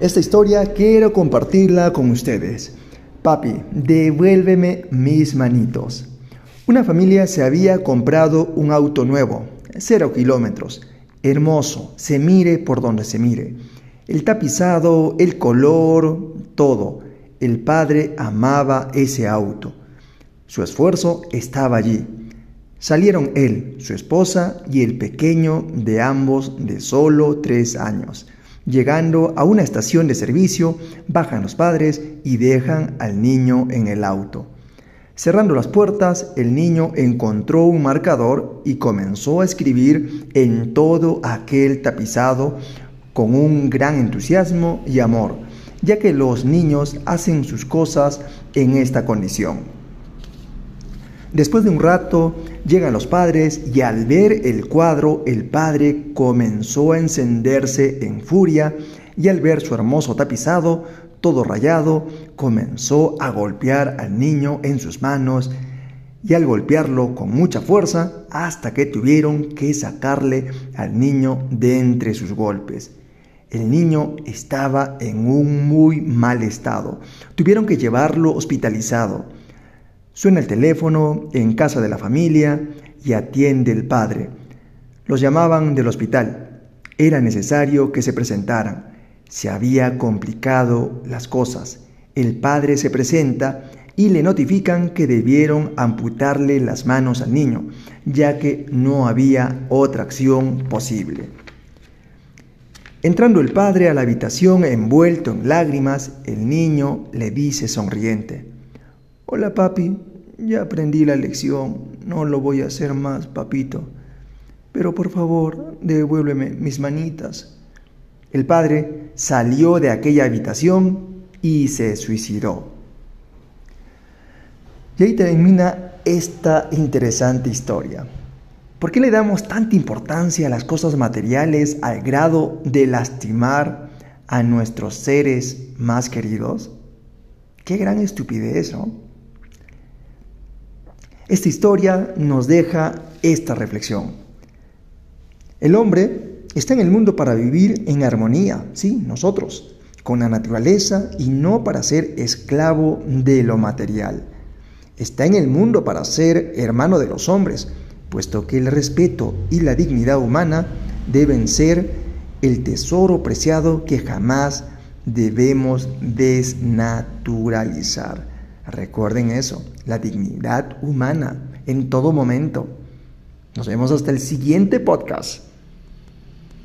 Esta historia quiero compartirla con ustedes. Papi, devuélveme mis manitos. Una familia se había comprado un auto nuevo, cero kilómetros, hermoso, se mire por donde se mire. El tapizado, el color, todo. El padre amaba ese auto. Su esfuerzo estaba allí. Salieron él, su esposa y el pequeño de ambos de solo tres años. Llegando a una estación de servicio, bajan los padres y dejan al niño en el auto. Cerrando las puertas, el niño encontró un marcador y comenzó a escribir en todo aquel tapizado con un gran entusiasmo y amor, ya que los niños hacen sus cosas en esta condición. Después de un rato llegan los padres y al ver el cuadro el padre comenzó a encenderse en furia y al ver su hermoso tapizado, todo rayado, comenzó a golpear al niño en sus manos y al golpearlo con mucha fuerza hasta que tuvieron que sacarle al niño de entre sus golpes. El niño estaba en un muy mal estado. Tuvieron que llevarlo hospitalizado. Suena el teléfono en casa de la familia y atiende el padre. Los llamaban del hospital. Era necesario que se presentaran. Se había complicado las cosas. El padre se presenta y le notifican que debieron amputarle las manos al niño, ya que no había otra acción posible. Entrando el padre a la habitación envuelto en lágrimas, el niño le dice sonriente, Hola papi, ya aprendí la lección, no lo voy a hacer más, papito. Pero por favor, devuélveme mis manitas. El padre salió de aquella habitación y se suicidó. Y ahí termina esta interesante historia. ¿Por qué le damos tanta importancia a las cosas materiales al grado de lastimar a nuestros seres más queridos? Qué gran estupidez, ¿no? Esta historia nos deja esta reflexión. El hombre está en el mundo para vivir en armonía, sí, nosotros, con la naturaleza y no para ser esclavo de lo material. Está en el mundo para ser hermano de los hombres, puesto que el respeto y la dignidad humana deben ser el tesoro preciado que jamás debemos desnaturalizar. Recuerden eso, la dignidad humana en todo momento. Nos vemos hasta el siguiente podcast.